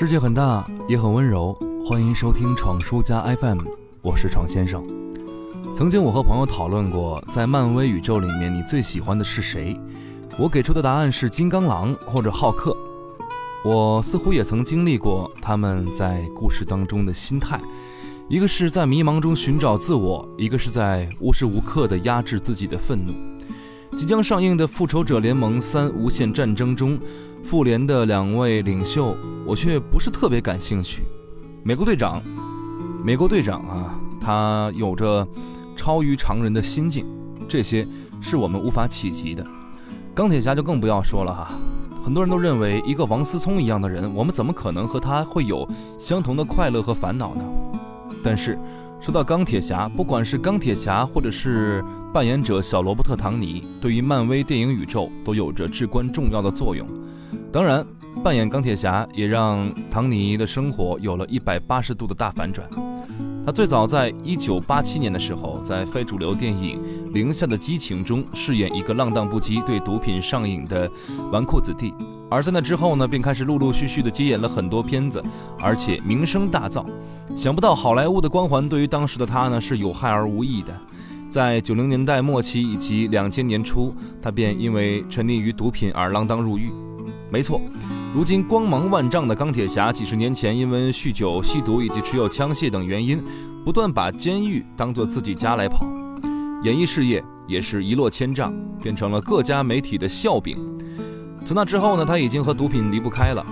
世界很大，也很温柔。欢迎收听闯书家 FM，我是闯先生。曾经我和朋友讨论过，在漫威宇宙里面，你最喜欢的是谁？我给出的答案是金刚狼或者浩克。我似乎也曾经历过他们在故事当中的心态，一个是在迷茫中寻找自我，一个是在无时无刻的压制自己的愤怒。即将上映的《复仇者联盟三：无限战争》中，复联的两位领袖，我却不是特别感兴趣。美国队长，美国队长啊，他有着超于常人的心境，这些是我们无法企及的。钢铁侠就更不要说了哈，很多人都认为一个王思聪一样的人，我们怎么可能和他会有相同的快乐和烦恼呢？但是说到钢铁侠，不管是钢铁侠，或者是扮演者小罗伯特·唐尼，对于漫威电影宇宙都有着至关重要的作用。当然，扮演钢铁侠也让唐尼的生活有了一百八十度的大反转。他最早在一九八七年的时候，在非主流电影《零下的激情》中饰演一个浪荡不羁、对毒品上瘾的纨绔子弟，而在那之后呢，便开始陆陆续续的接演了很多片子，而且名声大噪。想不到好莱坞的光环对于当时的他呢是有害而无益的。在九零年代末期以及两千年初，他便因为沉溺于毒品而锒铛入狱。没错。如今光芒万丈的钢铁侠，几十年前因为酗酒、吸毒以及持有枪械等原因，不断把监狱当作自己家来跑，演艺事业也是一落千丈，变成了各家媒体的笑柄。从那之后呢，他已经和毒品离不开了。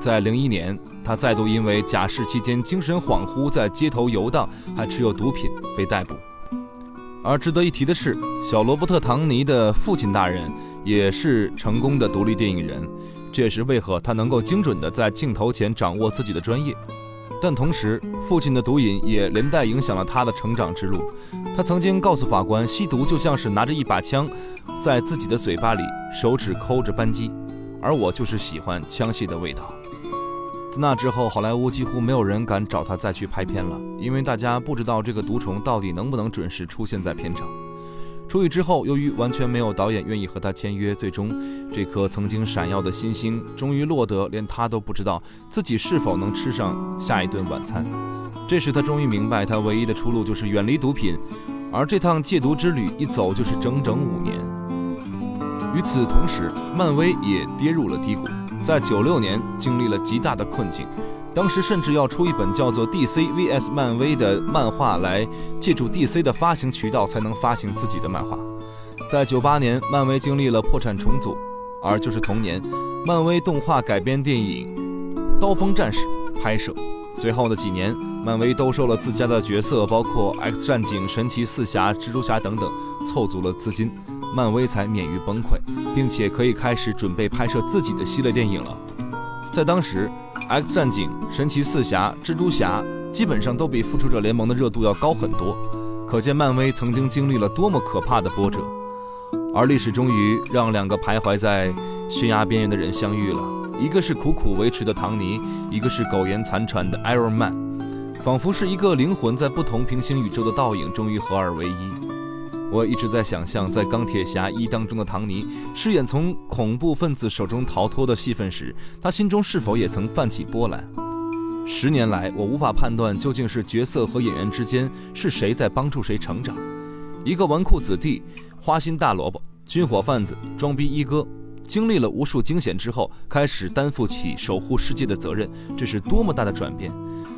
在零一年，他再度因为假释期间精神恍惚，在街头游荡，还持有毒品被逮捕。而值得一提的是，小罗伯特·唐尼的父亲大人也是成功的独立电影人。这也是为何他能够精准的在镜头前掌握自己的专业，但同时，父亲的毒瘾也连带影响了他的成长之路。他曾经告诉法官，吸毒就像是拿着一把枪，在自己的嘴巴里，手指抠着扳机，而我就是喜欢枪械的味道。自那之后，好莱坞几乎没有人敢找他再去拍片了，因为大家不知道这个毒虫到底能不能准时出现在片场。出狱之后，由于完全没有导演愿意和他签约，最终这颗曾经闪耀的新星终于落得连他都不知道自己是否能吃上下一顿晚餐。这时他终于明白，他唯一的出路就是远离毒品，而这趟戒毒之旅一走就是整整五年。与此同时，漫威也跌入了低谷，在九六年经历了极大的困境。当时甚至要出一本叫做《DC vs 漫威》的漫画，来借助 DC 的发行渠道才能发行自己的漫画。在九八年，漫威经历了破产重组，而就是同年，漫威动画改编电影《刀锋战士》拍摄。随后的几年，漫威兜售了自家的角色，包括 X 战警、神奇四侠、蜘蛛侠等等，凑足了资金，漫威才免于崩溃，并且可以开始准备拍摄自己的系列电影了。在当时。X 战警、神奇四侠、蜘蛛侠基本上都比复仇者联盟的热度要高很多，可见漫威曾经经历了多么可怕的波折。而历史终于让两个徘徊在悬崖边缘的人相遇了，一个是苦苦维持的唐尼，一个是苟延残喘的 Iron Man，仿佛是一个灵魂在不同平行宇宙的倒影，终于合二为一。我一直在想象，在《钢铁侠一》当中的唐尼饰演从恐怖分子手中逃脱的戏份时，他心中是否也曾泛起波澜？十年来，我无法判断究竟是角色和演员之间是谁在帮助谁成长。一个纨绔子弟、花心大萝卜、军火贩子、装逼一哥，经历了无数惊险之后，开始担负起守护世界的责任，这是多么大的转变！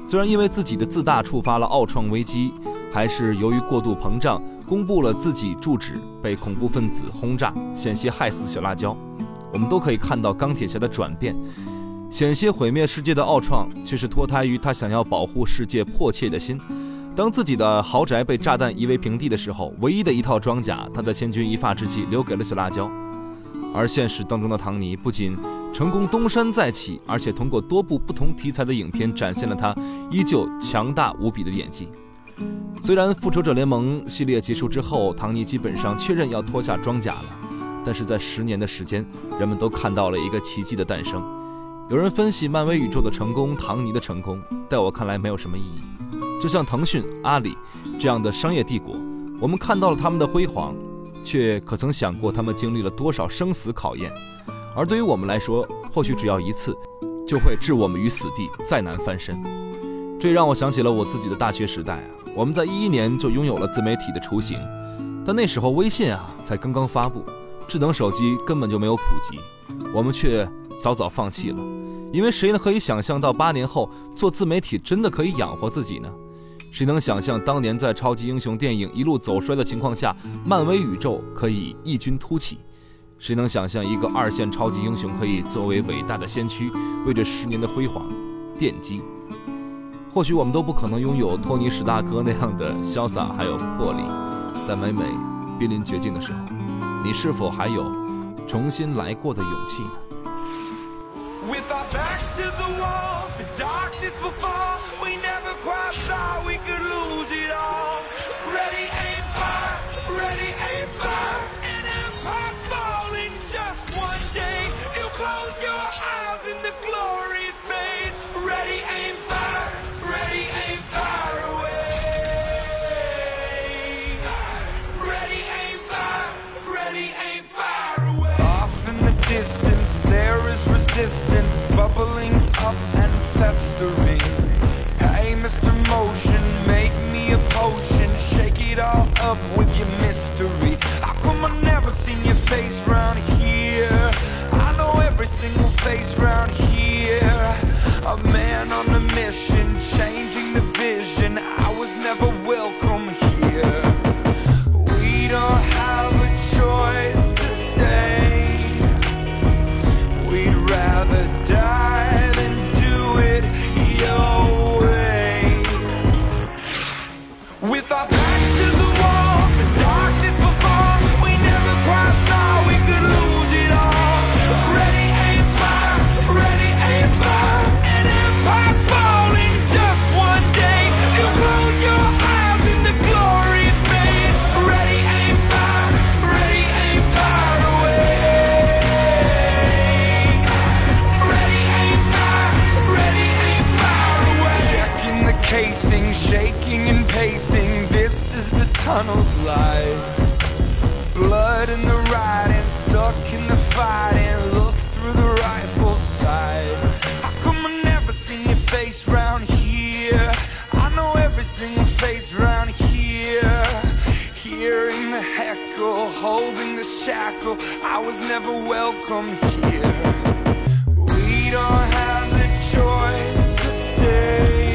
虽然因为自己的自大触发了奥创危机，还是由于过度膨胀。公布了自己住址被恐怖分子轰炸，险些害死小辣椒。我们都可以看到钢铁侠的转变，险些毁灭世界的奥创，却是脱胎于他想要保护世界迫切的心。当自己的豪宅被炸弹夷为平地的时候，唯一的一套装甲，他在千钧一发之际留给了小辣椒。而现实当中的唐尼不仅成功东山再起，而且通过多部不同题材的影片展现了他依旧强大无比的演技。虽然复仇者联盟系列结束之后，唐尼基本上确认要脱下装甲了，但是在十年的时间，人们都看到了一个奇迹的诞生。有人分析漫威宇宙的成功，唐尼的成功，在我看来没有什么意义。就像腾讯、阿里这样的商业帝国，我们看到了他们的辉煌，却可曾想过他们经历了多少生死考验？而对于我们来说，或许只要一次，就会置我们于死地，再难翻身。这让我想起了我自己的大学时代啊，我们在一一年就拥有了自媒体的雏形，但那时候微信啊才刚刚发布，智能手机根本就没有普及，我们却早早放弃了。因为谁能可以想象到八年后做自媒体真的可以养活自己呢？谁能想象当年在超级英雄电影一路走衰的情况下，漫威宇宙可以异军突起？谁能想象一个二线超级英雄可以作为伟大的先驱，为这十年的辉煌奠基？或许我们都不可能拥有托尼史大哥那样的潇洒还有魄力，但每每濒临绝境的时候，你是否还有重新来过的勇气呢？love with your mystery. How come I never seen your face round here? I know every single face Arnold's life. Blood in the riding, stuck in the fighting. Look through the rifle sight. How come I never seen your face round here? I know every single face round here. Hearing the heckle, holding the shackle. I was never welcome here. We don't have the choice to stay.